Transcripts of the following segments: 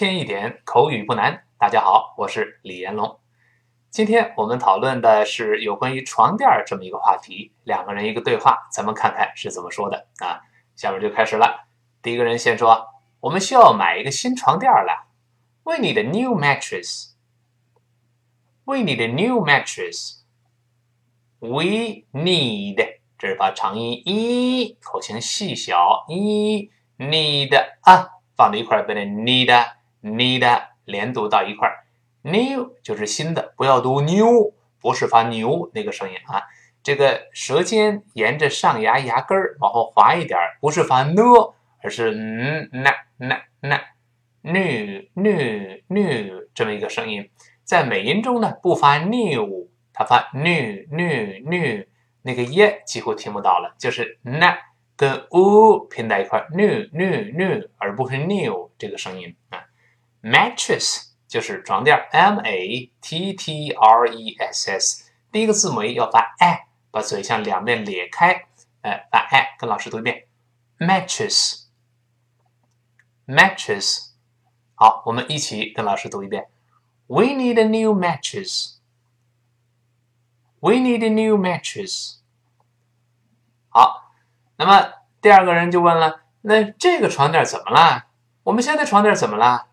一天一点口语不难。大家好，我是李延龙。今天我们讨论的是有关于床垫这么一个话题，两个人一个对话，咱们看看是怎么说的啊。下面就开始了。第一个人先说：“我们需要买一个新床垫了。”We need new mattress. We need new mattress. We need 这是把长音一口型细小一 need 啊。放在一块儿，变成 need need 连读到一块儿，new 就是新的，不要读 new，不是发牛那个声音啊。这个舌尖沿着上牙牙根儿往后滑一点，不是发 n，而是嗯 n n n new new new 这么一个声音。在美音中呢，不发 new，它发 new new new，那个耶几乎听不到了，就是 n。跟 u 拼在一块，new new new，而不是 new 这个声音啊。Mattress 就是床垫，m a t t r e s s，第一个字母要发 i，把嘴向两边咧开，哎，把 i 跟老师读一遍，mattress mattress。好，我们一起跟老师读一遍，We need a new mattress。We need a new mattress。好。那么第二个人就问了：“那这个床垫怎么了？我们现在床垫怎么了？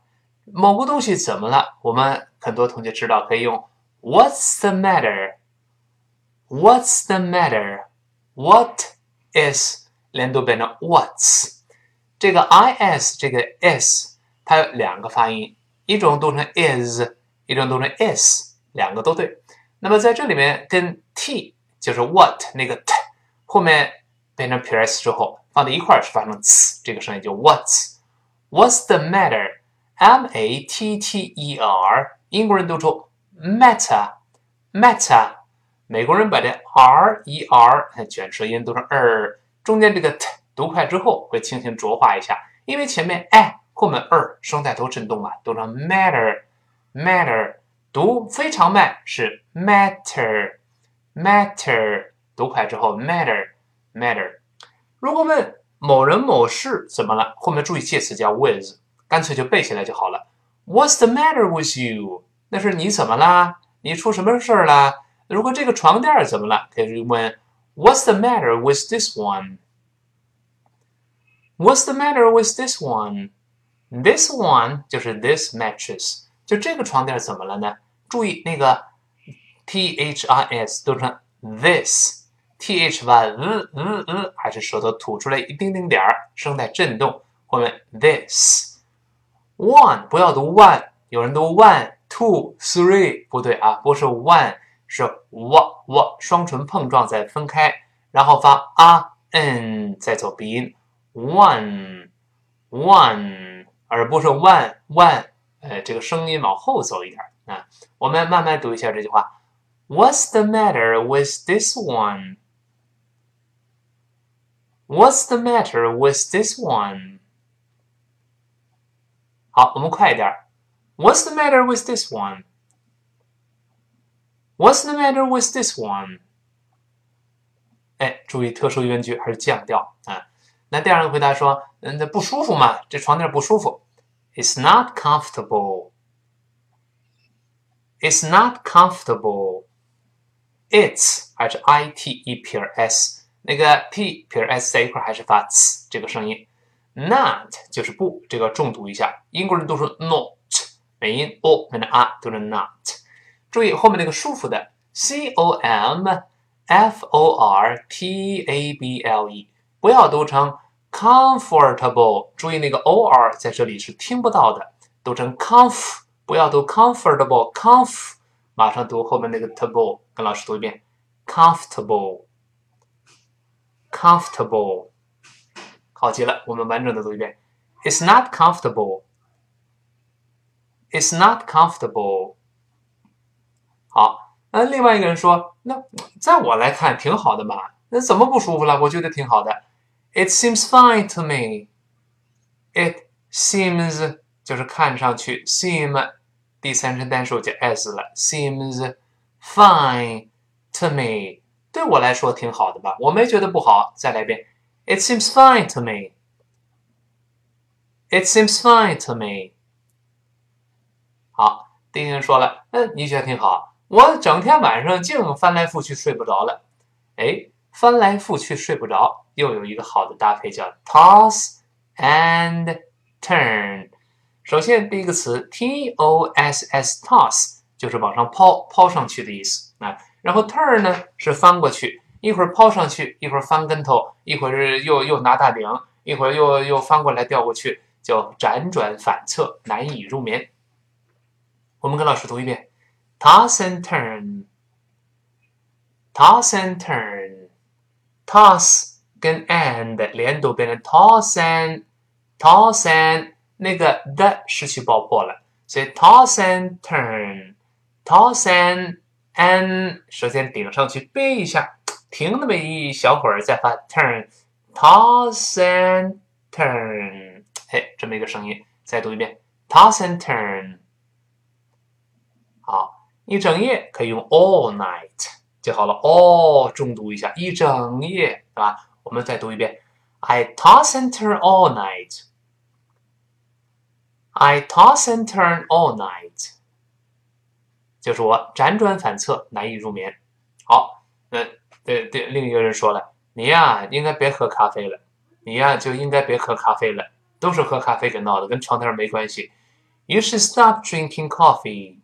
某个东西怎么了？”我们很多同学知道可以用 "What's the matter?"，"What's the matter?"，"What is" 连读变成 "What's"。这个 is 这个 is 它有两个发音，一种读成 is，一种读成 is，两个都对。那么在这里面跟 t 就是 what 那个 t 后面。变成 ps 之后放在一块儿是发生 ts 这个声音，就 what's what's the matter?" M A T T E R，英国人读出 matter，matter，美国人把这 R E R 卷舌音读成 r，中间这个 t 读快之后会轻轻浊化一下，因为前面 a 后面 r 声带都震动嘛，读成 matter，matter，读非常慢是 matter，matter，读快之后 matter，matter。如果问某人某事怎么了，后面注意介词叫 with。干脆就背下来就好了。What's the matter with you？那是你怎么啦？你出什么事儿啦？如果这个床垫怎么了，可以问 What's the matter with this one？What's the matter with this one？This one 就是 this mattress，就这个床垫怎么了呢？注意那个 t h i s 读成 this。t h 吧嗯嗯嗯，还是舌头吐出来一丁丁点儿，声带震动。后面 this one 不要读 one，有人读 one two three 不对啊，不是 one，是 w w 双唇碰撞再分开，然后发啊 n 再走鼻音 one one，而不是 one one，呃，这个声音往后走一点啊。我们慢慢读一下这句话：What's the matter with this one？What's the matter with this one？好，我们快一点。What's the matter with this one？What's the matter with this one？哎，注意特殊语句还是降调啊。那第二个回答说，嗯，这不舒服嘛，这床垫不舒服。It's not comfortable. It's not comfortable. It's 还是 i t e 撇 s。那个 p 撇 s 在一块还是发 ts 这个声音 ，not 就是不，这个重读一下。英国人都说 not，美音 o 变成 a 读成 not。注意后面那个舒服的 c o m f o r t a b l e，不要读成 comfortable。注意那个 o r 在这里是听不到的，读成 comf，不要读 comfortable，comf，马上读后面那个 table，跟老师读一遍 comfortable。 comfortable，好极了，我们完整的读一遍。It's not comfortable. It's not comfortable. 好，那另外一个人说，那在我来看挺好的嘛，那怎么不舒服了？我觉得挺好的。It seems fine to me. It seems 就是看上去，seem 第三人称单数加 s 了，seems fine to me。对我来说挺好的吧，我没觉得不好。再来一遍 ，It seems fine to me. It seems fine to me. 好，丁丁说了，嗯，你觉得挺好。我整天晚上净翻来覆去睡不着了。哎，翻来覆去睡不着，又有一个好的搭配叫 toss and turn。首先第一个词 t o s s toss 就是往上抛，抛上去的意思啊。然后 turn 呢是翻过去，一会儿抛上去，一会儿翻跟头，一会儿又又拿大顶，一会儿又又翻过来掉过去，叫辗转反侧，难以入眠。我们跟老师读一遍。toss and turn, toss and turn, toss 跟 and 连读变成 toss and toss and 那个的失去爆破了，所以 toss and turn, toss and and 首先顶上去背一下，停那么一小会儿再发 turn, toss and turn，哎，这么一个声音，再读一遍 toss and turn，好。一整夜可以用 all night 就好了，all 重读一下，一整夜，对吧？我们再读一遍，I toss and turn all night. I toss and turn all night，就是我辗转反侧，难以入眠。好，那对对，另一个人说了，你呀，应该别喝咖啡了，你呀就应该别喝咖啡了，都是喝咖啡给闹的，跟床单没关系。You should stop drinking coffee.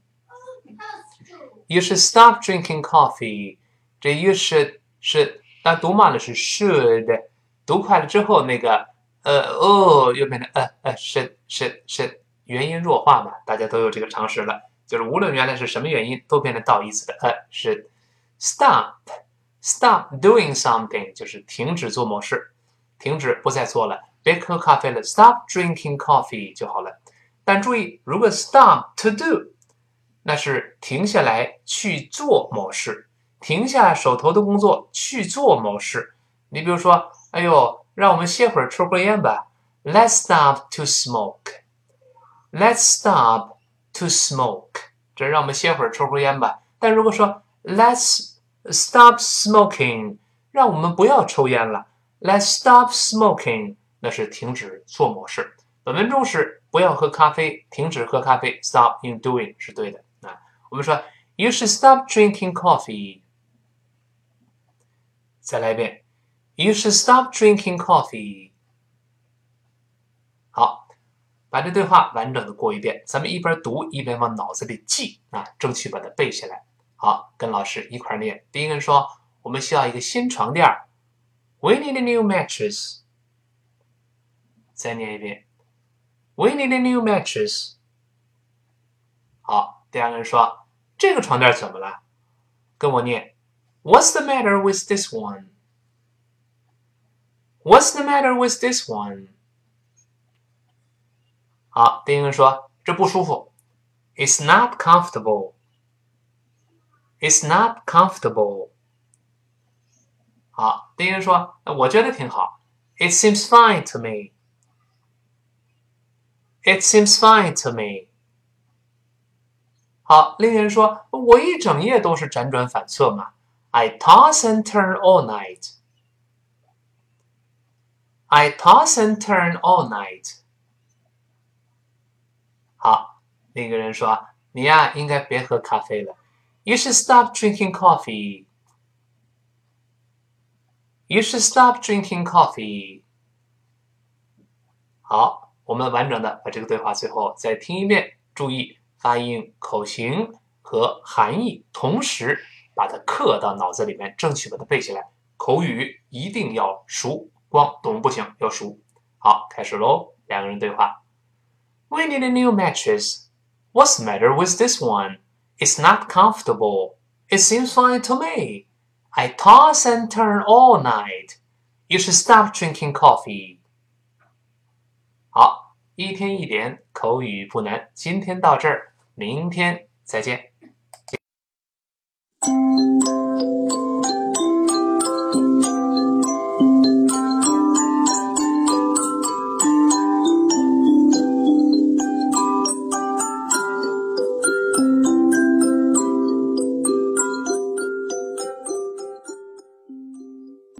You should stop drinking coffee。这 you should 是，那读慢了是 should，读快了之后那个呃哦又变成呃呃 should should should 元音弱化嘛，大家都有这个常识了，就是无论原来是什么原因，都变成倒意思的呃 should stop stop doing something 就是停止做某事，停止不再做了，别喝咖啡了，stop drinking coffee 就好了。但注意，如果 stop to do。那是停下来去做某事，停下手头的工作去做某事。你比如说，哎呦，让我们歇会儿抽根烟吧。Let's stop to smoke. Let's stop to smoke. 这让我们歇会儿抽根烟吧。但如果说 Let's stop smoking，让我们不要抽烟了。Let's stop smoking，那是停止做某事。本文中是不要喝咖啡，停止喝咖啡。Stop in doing 是对的。啊我们说，You should stop drinking coffee。再来一遍，You should stop drinking coffee。好，把这对话完整的过一遍，咱们一边读一边往脑子里记啊，争取把它背下来。好，跟老师一块念。第一个人说，我们需要一个新床垫，We need a new mattress。再念一遍，We need a new mattress。好，第二个人说。这个床垫怎么了？跟我念，What's the matter with this one? What's the matter with this one? 好，丁英说这不舒服，It's not comfortable. It's not comfortable. 好，丁英说我觉得挺好，It seems fine to me. It seems fine to me. 好，另一人说：“我一整夜都是辗转反侧嘛。” I toss and turn all night. I toss and turn all night. 好，另一个人说：“你呀，应该别喝咖啡了。” You should stop drinking coffee. You should stop drinking coffee. 好，我们完整的把这个对话最后再听一遍，注意。发音、口型和含义同时把它刻到脑子里面，争取把它背起来。口语一定要熟，光懂不行，要熟。好，开始喽，两个人对话。We need a new mattress. What's the matter with this one? It's not comfortable. It seems fine to me. I toss and turn all night. You should stop drinking coffee. 好，一天一点口语不难。今天到这儿。明天再见。